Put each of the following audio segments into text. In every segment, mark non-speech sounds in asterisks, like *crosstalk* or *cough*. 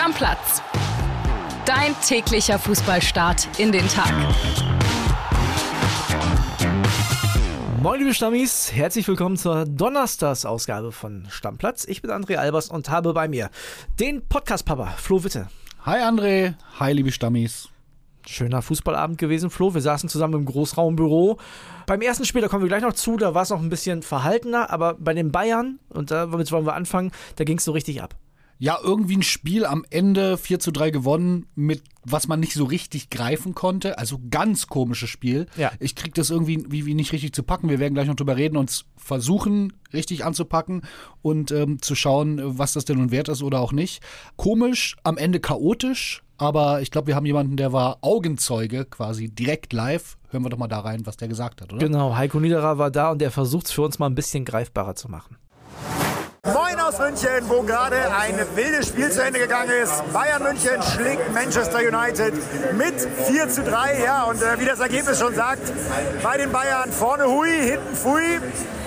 Stammplatz. Dein täglicher Fußballstart in den Tag. Moin liebe Stammis, herzlich willkommen zur Donnerstagsausgabe von Stammplatz. Ich bin André Albers und habe bei mir den Podcast-Papa Flo Witte. Hi André, hi liebe Stammis. Schöner Fußballabend gewesen, Flo. Wir saßen zusammen im Großraumbüro. Beim ersten Spiel, da kommen wir gleich noch zu, da war es noch ein bisschen verhaltener, aber bei den Bayern, und damit wollen wir anfangen, da ging es so richtig ab. Ja, irgendwie ein Spiel am Ende 4 zu 3 gewonnen, mit was man nicht so richtig greifen konnte. Also ganz komisches Spiel. Ja. Ich krieg das irgendwie wie, wie nicht richtig zu packen. Wir werden gleich noch drüber reden und versuchen, richtig anzupacken und ähm, zu schauen, was das denn nun wert ist oder auch nicht. Komisch, am Ende chaotisch, aber ich glaube, wir haben jemanden, der war Augenzeuge quasi direkt live. Hören wir doch mal da rein, was der gesagt hat, oder? Genau, Heiko Niederer war da und der versucht es für uns mal ein bisschen greifbarer zu machen. Moin aus München, wo gerade ein wildes Spiel zu Ende gegangen ist. Bayern München schlägt Manchester United mit 4 zu 3. Ja, und äh, wie das Ergebnis schon sagt, bei den Bayern vorne Hui, hinten Fui,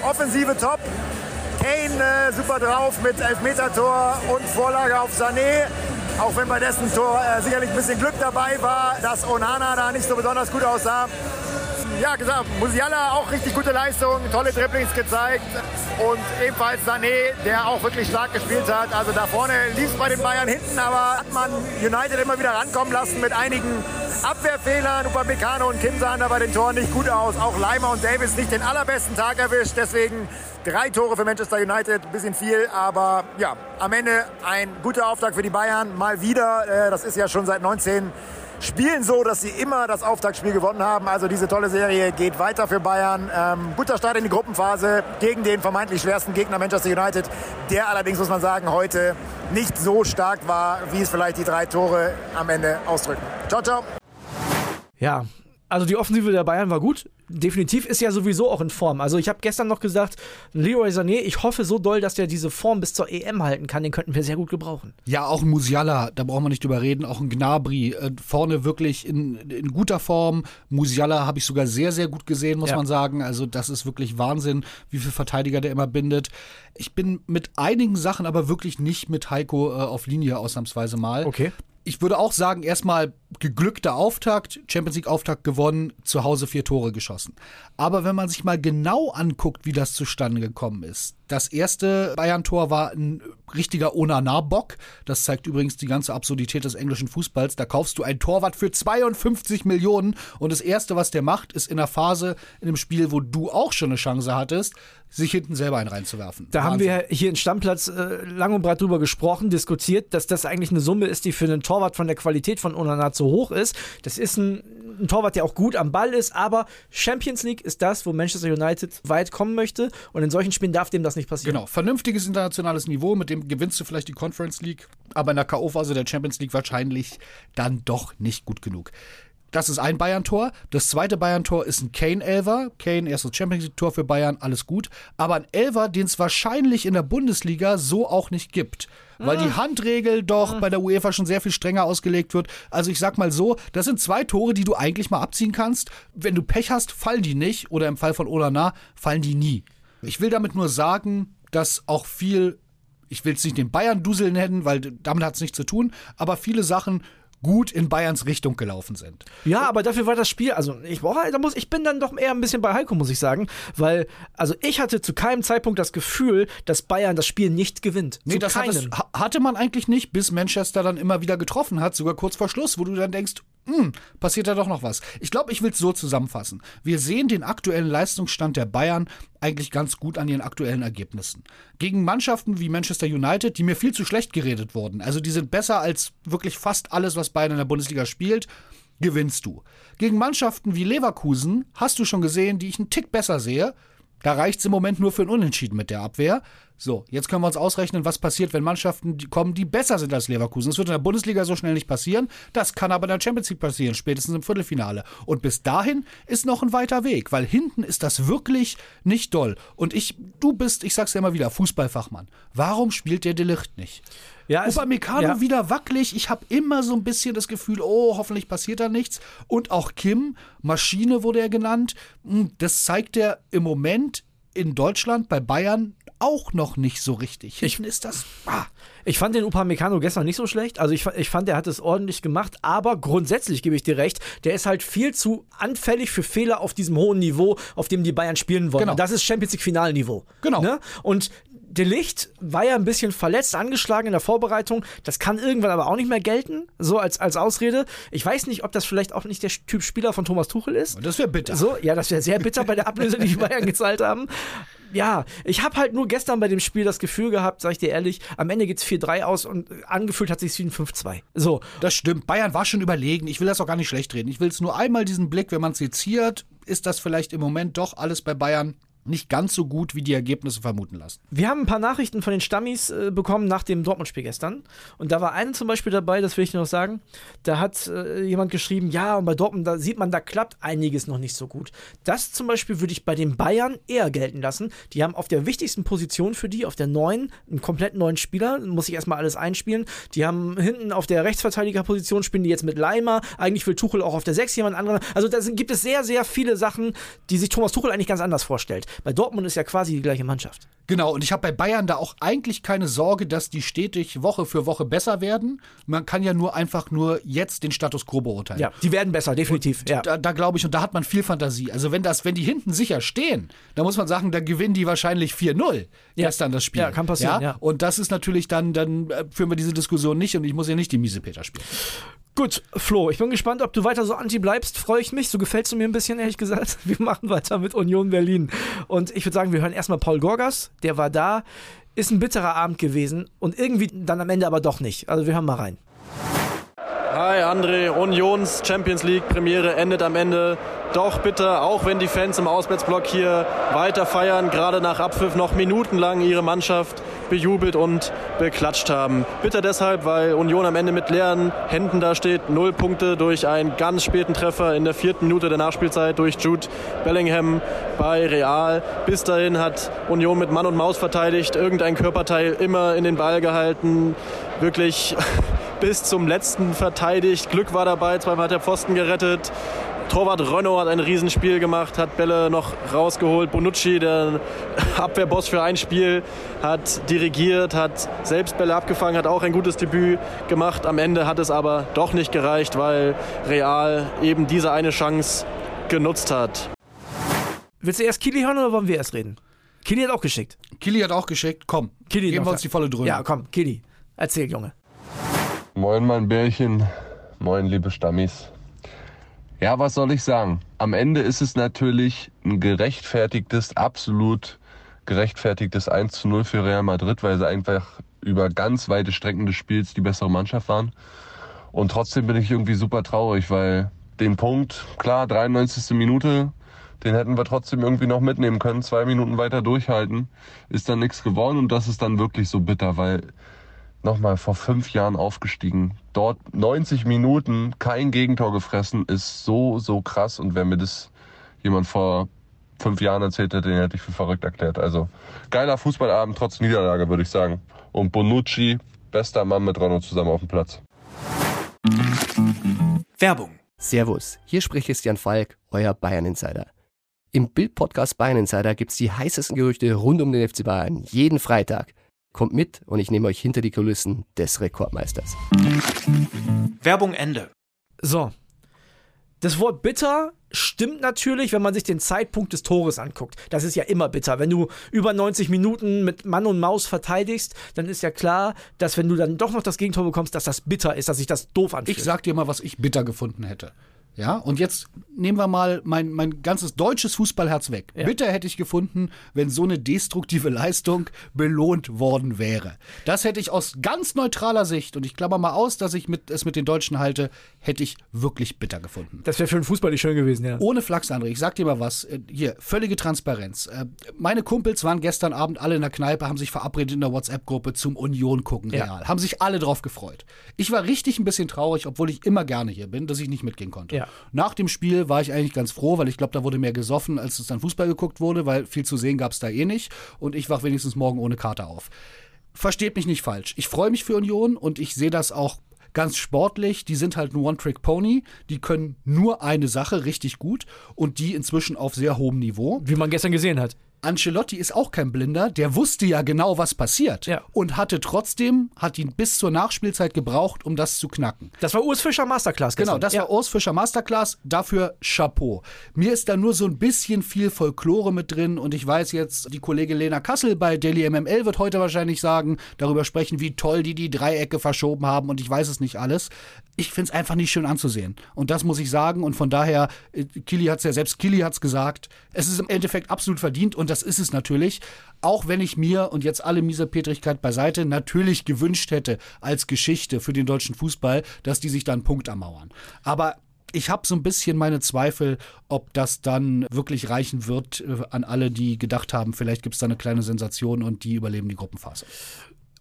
Offensive top. Kane äh, super drauf mit Elfmeter-Tor und Vorlage auf Sané. Auch wenn bei dessen Tor äh, sicherlich ein bisschen Glück dabei war, dass Onana da nicht so besonders gut aussah ja, gesagt, Musiala auch richtig gute Leistung, tolle Dribblings gezeigt. Und ebenfalls Sané, der auch wirklich stark gespielt hat. Also da vorne lief es bei den Bayern hinten, aber hat man United immer wieder rankommen lassen mit einigen Abwehrfehlern. Upamecano und Kim sahen da bei den Toren nicht gut aus. Auch Leimer und Davis nicht den allerbesten Tag erwischt. Deswegen drei Tore für Manchester United, ein bisschen viel. Aber ja, am Ende ein guter Auftrag für die Bayern. Mal wieder, äh, das ist ja schon seit 19 spielen so, dass sie immer das Auftaktspiel gewonnen haben. Also diese tolle Serie geht weiter für Bayern. Ähm, guter Start in die Gruppenphase gegen den vermeintlich schwersten Gegner Manchester United, der allerdings, muss man sagen, heute nicht so stark war, wie es vielleicht die drei Tore am Ende ausdrücken. Ciao, ciao. Ja, also die Offensive der Bayern war gut. Definitiv ist ja sowieso auch in Form. Also ich habe gestern noch gesagt, Leroy Sané, ich hoffe so doll, dass der diese Form bis zur EM halten kann. Den könnten wir sehr gut gebrauchen. Ja, auch ein Musiala, da brauchen wir nicht drüber reden. Auch ein Gnabry, äh, vorne wirklich in, in guter Form. Musiala habe ich sogar sehr, sehr gut gesehen, muss Ja. man sagen. Also das ist wirklich Wahnsinn, wie viele Verteidiger der immer bindet. Ich bin mit einigen Sachen aber wirklich nicht mit Heiko äh, auf Linie ausnahmsweise mal. Okay. Ich würde auch sagen, erstmal geglückter Auftakt, Champions League Auftakt gewonnen, zu Hause vier Tore geschossen. Aber wenn man sich mal genau anguckt, wie das zustande gekommen ist. Das erste Bayern-Tor war ein richtiger Onana-Bock. Das zeigt übrigens die ganze Absurdität des englischen Fußballs. Da kaufst du einen Torwart für 52 Millionen und das erste, was der macht, ist in der Phase in dem Spiel, wo du auch schon eine Chance hattest, sich hinten selber einen reinzuwerfen. Da haben Wahnsinn. wir hier in Stammplatz äh, lang und breit drüber gesprochen, diskutiert, dass das eigentlich eine Summe ist, die für einen Torwart von der Qualität von Onana zu hoch ist. Das ist ein, ein Torwart, der auch gut am Ball ist, aber Champions League ist das, wo Manchester United weit kommen möchte und in solchen Spielen darf dem das nicht passieren. Genau, vernünftiges internationales Niveau, mit dem gewinnst du vielleicht die Conference League, aber in der K.O.-Phase der Champions League wahrscheinlich dann doch nicht gut genug. Das ist ein Bayern-Tor. Das zweite Bayern-Tor ist ein Kane-Elver. Kane, erstes Champions League-Tor für Bayern, alles gut. Aber ein Elver, den es wahrscheinlich in der Bundesliga so auch nicht gibt. Weil die Handregel doch bei der UEFA schon sehr viel strenger ausgelegt wird. Also ich sag mal so, das sind zwei Tore, die du eigentlich mal abziehen kannst. Wenn du Pech hast, fallen die nicht. Oder im Fall von Olana fallen die nie. Ich will damit nur sagen, dass auch viel, ich will es nicht den Bayern-Dusel nennen, weil damit hat es nichts zu tun, aber viele Sachen gut in Bayerns Richtung gelaufen sind. Ja, aber dafür war das Spiel, also ich, boah, da muss, ich bin dann doch eher ein bisschen bei Heiko, muss ich sagen, weil, also ich hatte zu keinem Zeitpunkt das Gefühl, dass Bayern das Spiel nicht gewinnt. Nee, zu das hat keinem. es, hatte man eigentlich nicht, bis Manchester dann immer wieder getroffen hat, sogar kurz vor Schluss, wo du dann denkst, hm, passiert da doch noch was. Ich glaube, ich will es so zusammenfassen. Wir sehen den aktuellen Leistungsstand der Bayern eigentlich ganz gut an ihren aktuellen Ergebnissen. Gegen Mannschaften wie Manchester United, die mir viel zu schlecht geredet wurden, also die sind besser als wirklich fast alles, was Bayern in der Bundesliga spielt, gewinnst du. Gegen Mannschaften wie Leverkusen hast du schon gesehen, die ich einen Tick besser sehe, da reicht es im Moment nur für ein Unentschieden mit der Abwehr. So, jetzt können wir uns ausrechnen, was passiert, wenn Mannschaften kommen, die besser sind als Leverkusen. Das wird in der Bundesliga so schnell nicht passieren. Das kann aber in der Champions League passieren, spätestens im Viertelfinale. Und bis dahin ist noch ein weiter Weg, weil hinten ist das wirklich nicht doll. Und ich, du bist, ich sag's ja immer wieder, Fußballfachmann. Warum spielt der Delicht nicht? Ja, Upamecano ja. wieder wackelig. Ich habe immer so ein bisschen das Gefühl, oh, hoffentlich passiert da nichts. Und auch Kim, Maschine wurde er genannt. Hm, Das zeigt er im Moment in Deutschland bei Bayern auch noch nicht so richtig. Hinten ist das. Ah. Ich fand den Upamecano gestern nicht so schlecht. Also ich, ich fand, er hat es ordentlich gemacht. Aber grundsätzlich gebe ich dir recht, der ist halt viel zu anfällig für Fehler auf diesem hohen Niveau, auf dem die Bayern spielen wollen. Genau. Das ist Champions League Finalniveau. Genau. Ne? Und De Licht war ja ein bisschen verletzt, angeschlagen in der Vorbereitung. Das kann irgendwann aber auch nicht mehr gelten, so als, als Ausrede. Ich weiß nicht, ob das vielleicht auch nicht der Typ Spieler von Thomas Tuchel ist. Das wäre bitter. So, ja, das wäre sehr bitter bei der Ablöse, die die Bayern gezahlt haben. Ja, ich habe halt nur gestern bei dem Spiel das Gefühl gehabt, sag ich dir ehrlich, am Ende geht's 4-3 aus und angefühlt hat sich wie ein 5-2. So, Das stimmt. Bayern war schon überlegen. Ich will das auch gar nicht schlecht reden. Ich will es nur einmal diesen Blick, wenn man es seziert, ist das vielleicht im Moment doch alles bei Bayern nicht ganz so gut, wie die Ergebnisse vermuten lassen. Wir haben ein paar Nachrichten von den Stammis äh, bekommen nach dem Dortmund-Spiel gestern. Und da war eine zum Beispiel dabei, das will ich noch sagen. Da hat äh, jemand geschrieben, ja, und bei Dortmund, da sieht man, da klappt einiges noch nicht so gut. Das zum Beispiel würde ich bei den Bayern eher gelten lassen. Die haben auf der wichtigsten Position für die, auf der neuen, einen komplett neuen Spieler, muss ich erstmal alles einspielen. Die haben hinten auf der Rechtsverteidigerposition, spielen die jetzt mit Leimer. Eigentlich will Tuchel auch auf der 6 jemand anderen. Also da gibt es sehr, sehr viele Sachen, die sich Thomas Tuchel eigentlich ganz anders vorstellt. Bei Dortmund ist ja quasi die gleiche Mannschaft. Genau, und ich habe bei Bayern da auch eigentlich keine Sorge, dass die stetig Woche für Woche besser werden. Man kann ja nur einfach nur jetzt den Status quo beurteilen. Ja, die werden besser, definitiv. Ja. Da, da glaube ich, und da hat man viel Fantasie. Also wenn das, wenn die hinten sicher stehen, dann muss man sagen, da gewinnen die wahrscheinlich 4-0 Ja. gestern das Spiel. Ja, kann passieren, ja. Und das ist natürlich dann, dann äh, führen wir diese Diskussion nicht und ich muss ja nicht die miese Peter spielen. Gut, Flo, ich bin gespannt, ob du weiter so anti bleibst. Freue ich mich. So gefällst du mir ein bisschen, ehrlich gesagt. *laughs* Wir machen weiter mit Union Berlin. Und ich würde sagen, wir hören erstmal Paul Gorgas. Der war da. Ist ein bitterer Abend gewesen. Und irgendwie dann am Ende aber doch nicht. Also wir hören mal rein. Hi André, Unions Champions League Premiere endet am Ende doch bitter, auch wenn die Fans im Auswärtsblock hier weiter feiern, gerade nach Abpfiff noch minutenlang ihre Mannschaft bejubelt und beklatscht haben. Bitter deshalb, weil Union am Ende mit leeren Händen da steht, null Punkte durch einen ganz späten Treffer in der vierten Minute der Nachspielzeit durch Jude Bellingham bei Real. Bis dahin hat Union mit Mann und Maus verteidigt, irgendein Körperteil immer in den Ball gehalten, wirklich *laughs* bis zum letzten verteidigt. Glück war dabei, zweimal hat der Pfosten gerettet. Torwart Renault hat ein Riesenspiel gemacht, hat Bälle noch rausgeholt. Bonucci, der *laughs* Abwehrboss für ein Spiel, hat dirigiert, hat selbst Bälle abgefangen, hat auch ein gutes Debüt gemacht. Am Ende hat es aber doch nicht gereicht, weil Real eben diese eine Chance genutzt hat. Willst du erst Kili hören oder wollen wir erst reden? Kili hat auch geschickt. Kili hat auch geschickt, komm, Kili geben wir uns die volle Dröhnung. Ja, komm, Kili. Erzähl, Junge. Moin, mein Bärchen. Moin, liebe Stammis. Ja, was soll ich sagen? Am Ende ist es natürlich ein gerechtfertigtes, absolut gerechtfertigtes 1 zu 0 für Real Madrid, weil sie einfach über ganz weite Strecken des Spiels die bessere Mannschaft waren. Und trotzdem bin ich irgendwie super traurig, weil den Punkt, klar, 93. Minute, den hätten wir trotzdem irgendwie noch mitnehmen können, zwei Minuten weiter durchhalten, ist dann nichts geworden und das ist dann wirklich so bitter, weil nochmal vor fünf Jahren aufgestiegen. Dort 90 Minuten kein Gegentor gefressen, ist so, so krass. Und wer mir das jemand vor fünf Jahren erzählt hätte, den hätte ich für verrückt erklärt. Also geiler Fußballabend trotz Niederlage, würde ich sagen. Und Bonucci, bester Mann mit Ronno zusammen auf dem Platz. Werbung. Servus, hier spricht Christian Falk, euer Bayern-Insider. Im Bild-Podcast Bayern Insider gibt's die heißesten Gerüchte rund um den FC Bayern jeden Freitag. Kommt mit und ich nehme euch hinter die Kulissen des Rekordmeisters. Werbung Ende. So. Das Wort bitter stimmt natürlich, wenn man sich den Zeitpunkt des Tores anguckt. Das ist ja immer bitter. Wenn du über 90 Minuten mit Mann und Maus verteidigst, dann ist ja klar, dass wenn du dann doch noch das Gegentor bekommst, dass das bitter ist, dass sich das doof anfühlt. Ich sag dir mal, was ich bitter gefunden hätte. Ja, und jetzt nehmen wir mal mein, mein ganzes deutsches Fußballherz weg. Ja. Bitter hätte ich gefunden, wenn so eine destruktive Leistung belohnt worden wäre. Das hätte ich aus ganz neutraler Sicht, und ich klammer mal aus, dass ich mit, es mit den Deutschen halte, hätte ich wirklich bitter gefunden. das wäre für den Fußball nicht schön gewesen, ja. Ohne Flachs, André. Ich sag dir mal was. Äh, Hier, völlige Transparenz. Äh, Meine Kumpels waren gestern Abend alle in der Kneipe, haben sich verabredet in der WhatsApp-Gruppe zum Union gucken Ja. Real. Haben sich alle drauf gefreut. Ich war richtig ein bisschen traurig, obwohl ich immer gerne hier bin, dass ich nicht mitgehen konnte. Ja. Nach dem Spiel war ich eigentlich ganz froh, weil ich glaube, da wurde mehr gesoffen, als es dann Fußball geguckt wurde, weil viel zu sehen gab es da eh nicht. Und ich wach wenigstens morgen ohne Karte auf. Versteht mich nicht falsch. Ich freue mich für Union und ich sehe das auch ganz sportlich. Die sind halt ein One-Trick-Pony. Die können nur eine Sache richtig gut und die inzwischen auf sehr hohem Niveau. Wie man gestern gesehen hat. Ancelotti ist auch kein Blinder, der wusste ja genau, was passiert. Ja. Und hatte trotzdem, hat ihn bis zur Nachspielzeit gebraucht, um das zu knacken. Das war Urs Fischer Masterclass. Genau, gestern. das ja. war Urs Fischer Masterclass. Dafür Chapeau. Mir ist da nur so ein bisschen viel Folklore mit drin und ich weiß jetzt, die Kollegin Lena Kassel bei Daily MML wird heute wahrscheinlich sagen, darüber sprechen, wie toll die die Dreiecke verschoben haben und ich weiß es nicht alles. Ich finde es einfach nicht schön anzusehen. Und das muss ich sagen. Und von daher, äh, Kili hat es ja selbst, Kili hat es gesagt, es ist im Endeffekt absolut verdient und das ist es natürlich. Auch wenn ich mir, und jetzt alle Mieserpetrigkeit beiseite, natürlich gewünscht hätte als Geschichte für den deutschen Fußball, dass die sich da einen Punkt ermauern. Aber ich habe so ein bisschen meine Zweifel, ob das dann wirklich reichen wird äh, an alle, die gedacht haben, vielleicht gibt es da eine kleine Sensation und die überleben die Gruppenphase.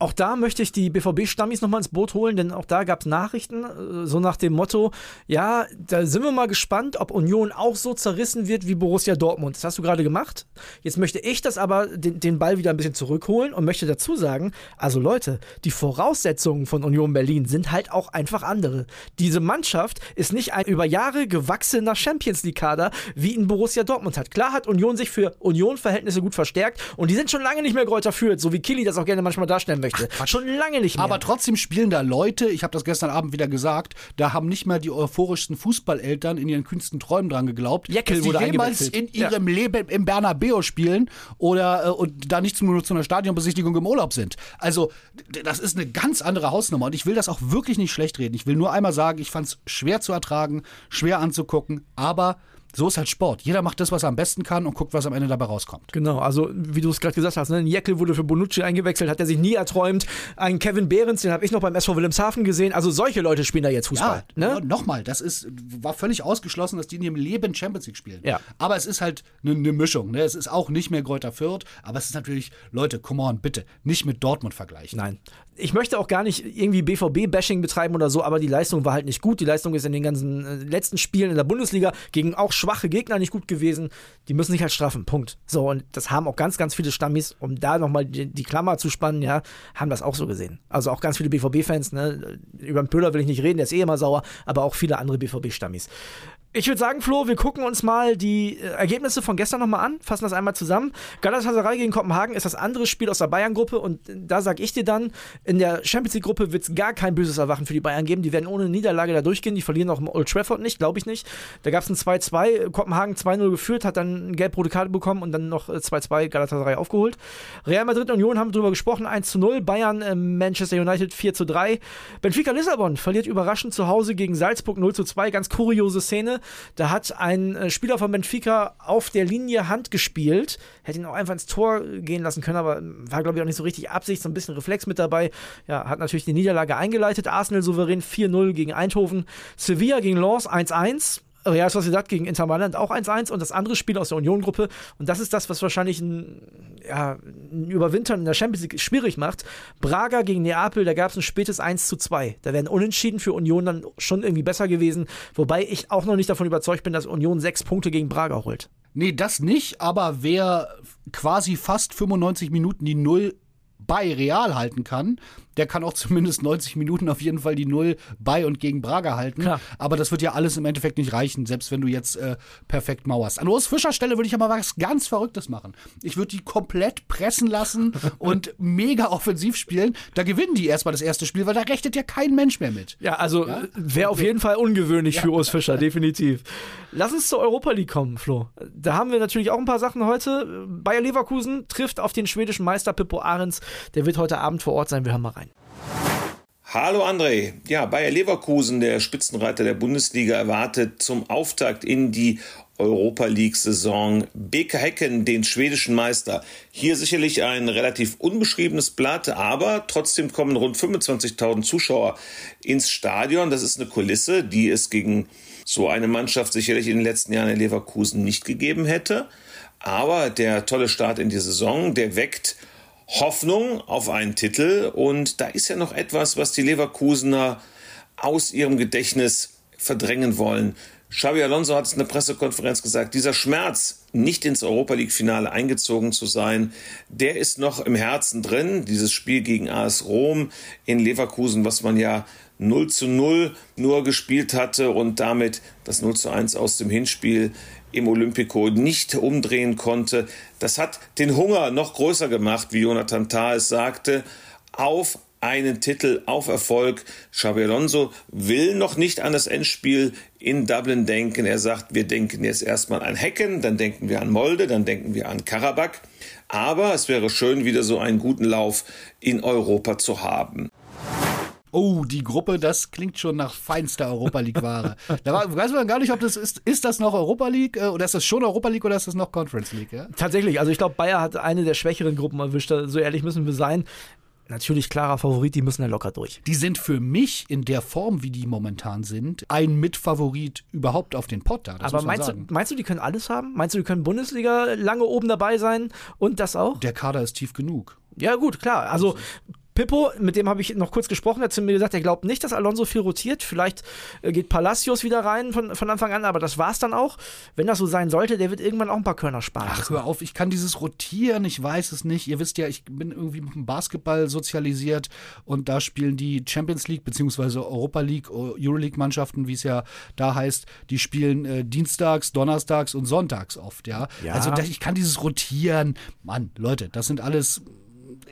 Auch da möchte ich die BVB-Stammis nochmal ins Boot holen, denn auch da gab es Nachrichten, äh, so nach dem Motto, ja, da sind wir mal gespannt, ob Union auch so zerrissen wird wie Borussia Dortmund. Das hast du gerade gemacht. Jetzt möchte ich das aber, den, den Ball wieder ein bisschen zurückholen und möchte dazu sagen, also Leute, die Voraussetzungen von Union Berlin sind halt auch einfach andere. Diese Mannschaft ist nicht ein über Jahre gewachsener Champions League-Kader, wie in Borussia Dortmund hat. Klar hat Union sich für Union-Verhältnisse gut verstärkt und die sind schon lange nicht mehr Greuther Fürth, so wie Killy das auch gerne manchmal darstellen möchte. Ach, schon lange nicht mehr. Aber trotzdem spielen da Leute, ich habe das gestern Abend wieder gesagt, da haben nicht mal die euphorischsten Fußballeltern in ihren kühnsten Träumen dran geglaubt, Jekyll dass die wurde jemals in ihrem Leben im Bernabeu spielen oder äh, und da nicht nur zu einer Stadionbesichtigung im Urlaub sind. Also das ist eine ganz andere Hausnummer und ich will das auch wirklich nicht schlecht reden. Ich will nur einmal sagen, ich fand es schwer zu ertragen, schwer anzugucken, aber so ist halt Sport. Jeder macht das, was er am besten kann und guckt, was am Ende dabei rauskommt. Genau, also wie du es gerade gesagt hast, ne? ein Jekyll wurde für Bonucci eingewechselt, hat er sich nie erträumt. Ein Kevin Behrens, den habe ich noch beim SV Wilhelmshaven gesehen. Also solche Leute spielen da jetzt Fußball. Ja, ne? nochmal, das ist, war völlig ausgeschlossen, dass die in ihrem Leben Champions League spielen. Ja. Aber es ist halt eine ne Mischung. Ne? Es ist auch nicht mehr Greuther Fürth, aber es ist natürlich, Leute, come on, bitte, nicht mit Dortmund vergleichen. Nein. Ich möchte auch gar nicht irgendwie BVB-Bashing betreiben oder so, aber die Leistung war halt nicht gut. Die Leistung ist in den ganzen äh, letzten Spielen in der Bundesliga gegen auch schwache Gegner nicht gut gewesen. Die müssen sich halt straffen. Punkt. So, und das haben auch ganz, ganz viele Stammis, um da nochmal die, die Klammer zu spannen, ja, haben das auch so gesehen. Also auch ganz viele BVB-Fans, ne? Über den Pöhler will ich nicht reden, der ist eh immer sauer, aber auch viele andere BVB-Stammis. Ich würde sagen, Flo, wir gucken uns mal die äh, Ergebnisse von gestern nochmal an, fassen das einmal zusammen. Galatasaray gegen Kopenhagen ist das andere Spiel aus der Bayern-Gruppe und äh, da sag ich dir dann, in der Champions League-Gruppe wird es gar kein böses Erwachen für die Bayern geben. Die werden ohne Niederlage da durchgehen, die verlieren auch im Old Trafford nicht, glaube ich nicht. Da gab es ein 2-2, Kopenhagen 2-0 geführt, hat dann eine gelb-rote Karte bekommen und dann noch äh, 2-2 Galatasaray aufgeholt. Real Madrid Union haben drüber gesprochen, 1-0, Bayern äh, Manchester United 4-3. Benfica Lissabon verliert überraschend zu Hause gegen Salzburg 0-2, ganz kuriose Szene. Da hat ein äh, Spieler von Benfica auf der Linie Hand gespielt. Hätte ihn auch einfach ins Tor gehen lassen können, aber war, glaube ich, auch nicht so richtig Absicht, so ein bisschen Reflex mit dabei. Ja, hat natürlich die Niederlage eingeleitet. Arsenal souverän 4-0 gegen Eindhoven. Sevilla gegen Lens 1-1. Real Sociedad gegen Inter Mailand auch 1-1 und das andere Spiel aus der Union-Gruppe. Und das ist das, was wahrscheinlich ein, ja, ein Überwintern in der Champions League schwierig macht. Braga gegen Neapel, da gab es ein spätes 1 zu 2. Da wären Unentschieden für Union dann schon irgendwie besser gewesen. Wobei ich auch noch nicht davon überzeugt bin, dass Union sechs Punkte gegen Braga holt. Nee, das nicht, aber wer quasi fast 95 Minuten die Null bei Real halten kann, der kann auch zumindest 90 Minuten auf jeden Fall die Null bei und gegen Braga halten. Klar. Aber das wird ja alles im Endeffekt nicht reichen, selbst wenn du jetzt äh, perfekt mauerst. An Urs Fischer Stelle würde ich aber was ganz Verrücktes machen. Ich würde die komplett pressen lassen *laughs* und mega offensiv spielen. Da gewinnen die erstmal das erste Spiel, weil da rechnet ja kein Mensch mehr mit. Ja, also wäre auf jeden Fall ungewöhnlich für Urs Fischer, definitiv. Lass uns zur Europa League kommen, Flo. Da haben wir natürlich auch ein paar Sachen heute. Bayer Leverkusen trifft auf den schwedischen Meister Pippo Ahrens. Der wird heute Abend vor Ort sein. Wir hören mal rein. Hallo André. Ja, Bayer Leverkusen, der Spitzenreiter der Bundesliga, erwartet zum Auftakt in die Europa League-Saison BK Hecken, den schwedischen Meister. Hier sicherlich ein relativ unbeschriebenes Blatt, aber trotzdem kommen rund 25.000 Zuschauer ins Stadion. Das ist eine Kulisse, die es gegen so eine Mannschaft sicherlich in den letzten Jahren in Leverkusen nicht gegeben hätte. Aber der tolle Start in die Saison, der weckt Hoffnung auf einen Titel. Und da ist ja noch etwas, was die Leverkusener aus ihrem Gedächtnis verdrängen wollen. Xavi Alonso hat es in der Pressekonferenz gesagt, dieser Schmerz, nicht ins Europa League-Finale eingezogen zu sein, der ist noch im Herzen drin. Dieses Spiel gegen AS Rom in Leverkusen, was man ja 0 zu 0 nur gespielt hatte und damit das 0 zu 1 aus dem Hinspiel im Olympico nicht umdrehen konnte. Das hat den Hunger noch größer gemacht, wie Jonathan Tah sagte, auf einen Titel auf Erfolg. Xabi Alonso will noch nicht an das Endspiel in Dublin denken. Er sagt, wir denken jetzt erstmal an Hecken, dann denken wir an Molde, dann denken wir an Karabakh. Aber es wäre schön, wieder so einen guten Lauf in Europa zu haben. Oh, die Gruppe, das klingt schon nach feinster Europa League-Ware. da war, weiß man gar nicht, ob das ist, ist das noch Europa League äh, oder ist das schon Europa League oder ist das noch Conference League? Ja? Tatsächlich, also ich glaube, Bayer hat eine der schwächeren Gruppen erwischt. So ehrlich müssen wir sein natürlich klarer Favorit, die müssen ja locker durch. Die sind für mich in der Form, wie die momentan sind, ein Mitfavorit überhaupt auf den Pott da. Aber meinst du, meinst du, die können alles haben? Meinst du, die können Bundesliga lange oben dabei sein und das auch? Der Kader ist tief genug. Ja, gut, klar. Also Pippo, mit dem habe ich noch kurz gesprochen, hat zu mir gesagt, er glaubt nicht, dass Alonso viel rotiert. Vielleicht äh, geht Palacios wieder rein von, von Anfang an, aber das war es dann auch. Wenn das so sein sollte, der wird irgendwann auch ein paar Körner sparen. Ach, hör auf, ich kann dieses Rotieren, ich weiß es nicht. Ihr wisst ja, ich bin irgendwie mit dem Basketball sozialisiert und da spielen die Champions League bzw. Europa League, Euroleague-Mannschaften, wie es ja da heißt, die spielen äh, dienstags, donnerstags und sonntags oft, ja. ja. Also ich kann dieses Rotieren, Mann, Leute, das sind alles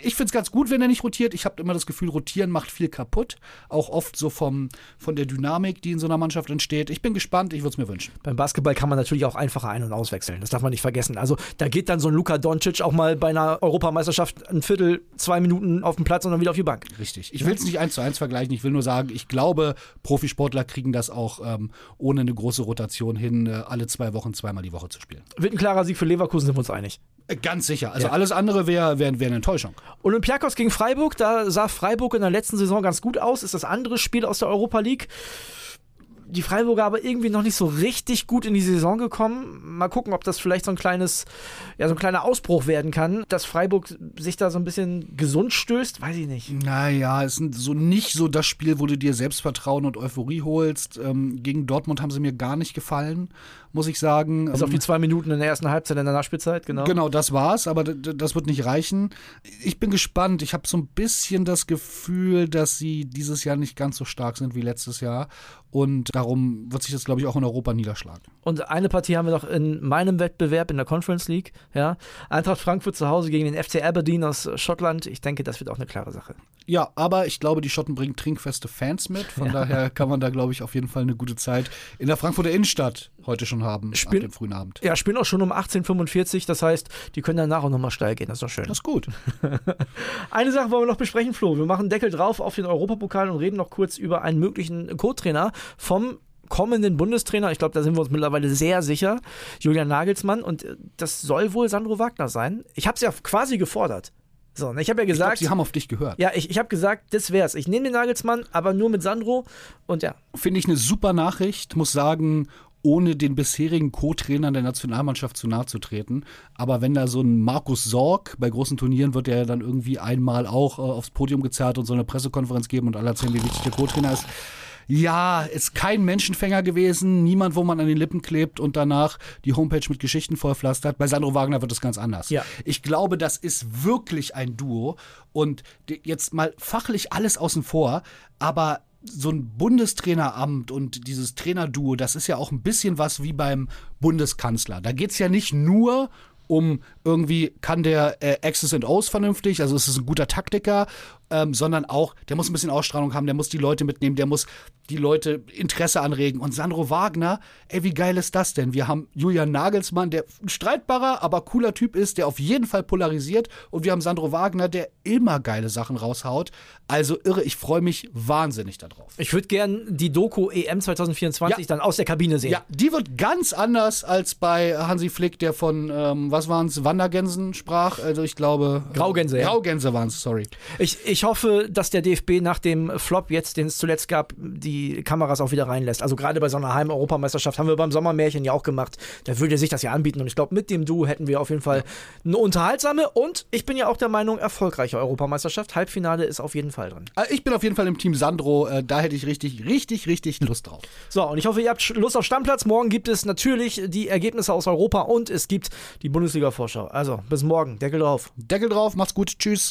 ich finde es ganz gut, wenn er nicht rotiert. Ich habe immer das Gefühl, rotieren macht viel kaputt. Auch oft so vom, von der Dynamik, die in so einer Mannschaft entsteht. Ich bin gespannt, ich würde es mir wünschen. Beim Basketball kann man natürlich auch einfacher ein- und auswechseln. Das darf man nicht vergessen. Also da geht dann so ein Luka Doncic auch mal bei einer Europameisterschaft ein Viertel, zwei Minuten auf den Platz und dann wieder auf die Bank. Richtig. Ich will es nicht eins zu eins vergleichen. Ich will nur sagen, ich glaube, Profisportler kriegen das auch ähm, ohne eine große Rotation hin, äh, alle zwei Wochen zweimal die Woche zu spielen. Wird ein klarer Sieg für Leverkusen, sind wir uns einig. Äh, ganz sicher. Also ja. alles andere wäre wär, wär eine Enttäuschung. Olympiakos gegen Freiburg, da sah Freiburg in der letzten Saison ganz gut aus. Ist das andere Spiel aus der Europa League die Freiburger aber irgendwie noch nicht so richtig gut in die Saison gekommen. Mal gucken, ob das vielleicht so ein kleines, ja, so ein kleiner Ausbruch werden kann, dass Freiburg sich da so ein bisschen gesund stößt, weiß ich nicht. Naja, es ist so nicht so das Spiel, wo du dir Selbstvertrauen und Euphorie holst. Ähm, gegen Dortmund haben sie mir gar nicht gefallen, muss ich sagen. Also auf die zwei Minuten in der ersten Halbzeit in der Nachspielzeit, genau. Genau, das war's, aber das wird nicht reichen. Ich bin gespannt. Ich habe so ein bisschen das Gefühl, dass sie dieses Jahr nicht ganz so stark sind wie letztes Jahr. Und darum wird sich das, glaube ich, auch in Europa niederschlagen. Und eine Partie haben wir noch in meinem Wettbewerb in der Conference League. Ja. Eintracht Frankfurt zu Hause gegen den FC Aberdeen aus Schottland. Ich denke, das wird auch eine klare Sache. Ja, aber ich glaube, die Schotten bringen trinkfeste Fans mit. Von ja. daher kann man da, glaube ich, auf jeden Fall eine gute Zeit in der Frankfurter Innenstadt heute schon haben, Spiel, ab frühen Abend. Ja, spielen auch schon um 18.45 Das heißt, die können danach auch nochmal steil gehen. Das ist doch schön. Das ist gut. *laughs* Eine Sache wollen wir noch besprechen, Flo. Wir machen Deckel drauf auf den Europapokal und reden noch kurz über einen möglichen Co-Trainer vom kommenden Bundestrainer, ich glaube, da sind wir uns mittlerweile sehr sicher, Julian Nagelsmann. Und äh, das soll wohl Sandro Wagner sein. Ich habe es ja quasi gefordert. So, ich habe ja gesagt. Ich glaub, sie haben auf dich gehört. Ja, ich, ich habe gesagt, das wär's. Ich nehme den Nagelsmann, aber nur mit Sandro und ja. Finde ich eine super Nachricht. Muss sagen, ohne den bisherigen Co-Trainern der Nationalmannschaft zu nahe zu treten. Aber wenn da so ein Markus Sorg, bei großen Turnieren wird er dann irgendwie einmal auch äh, aufs Podium gezerrt und so eine Pressekonferenz geben und alle erzählen, wie wichtig der Co-Trainer ist. Ja, ist kein Menschenfänger gewesen, niemand, wo man an den Lippen klebt und danach die Homepage mit Geschichten vollpflastert. Bei Sandro Wagner wird es ganz anders. Ja. Ich glaube, das ist wirklich ein Duo und jetzt mal fachlich alles außen vor, aber so ein Bundestraineramt und dieses Trainerduo, das ist ja auch ein bisschen was wie beim Bundeskanzler. Da geht es ja nicht nur um irgendwie, kann der äh, X's and O's vernünftig, also ist es ein guter Taktiker, ähm, sondern auch, der muss ein bisschen Ausstrahlung haben, der muss die Leute mitnehmen, der muss die Leute Interesse anregen. Und Sandro Wagner, ey, wie geil ist das denn? Wir haben Julian Nagelsmann, der ein streitbarer, aber cooler Typ ist, der auf jeden Fall polarisiert. Und wir haben Sandro Wagner, der immer geile Sachen raushaut. Also irre, ich freue mich wahnsinnig darauf. Ich würde gern die Doku EM 2024 ja. dann aus der Kabine sehen. Ja, die wird ganz anders als bei Hansi Flick, der von, ähm, was waren es, Wandergänsen sprach. Also ich glaube. Graugänse, äh, Graugänse waren es, sorry. Ich, ich ich hoffe, dass der DFB nach dem Flop jetzt, den es zuletzt gab, die Kameras auch wieder reinlässt. Also gerade bei so einer Heim-Europameisterschaft haben wir beim Sommermärchen ja auch gemacht. Da würde sich das ja anbieten. Und ich glaube, mit dem Du hätten wir auf jeden Fall eine unterhaltsame und ich bin ja auch der Meinung, erfolgreiche Europameisterschaft. Halbfinale ist auf jeden Fall drin. Äh, Ich bin auf jeden Fall im Team Sandro. Äh, Da hätte ich richtig, richtig, richtig Lust drauf. So, und ich hoffe, ihr habt Lust auf Stammplatz. Morgen gibt es natürlich die Ergebnisse aus Europa und es gibt die Bundesliga-Vorschau. Also, bis morgen. Deckel drauf. Deckel drauf, macht's gut. Tschüss.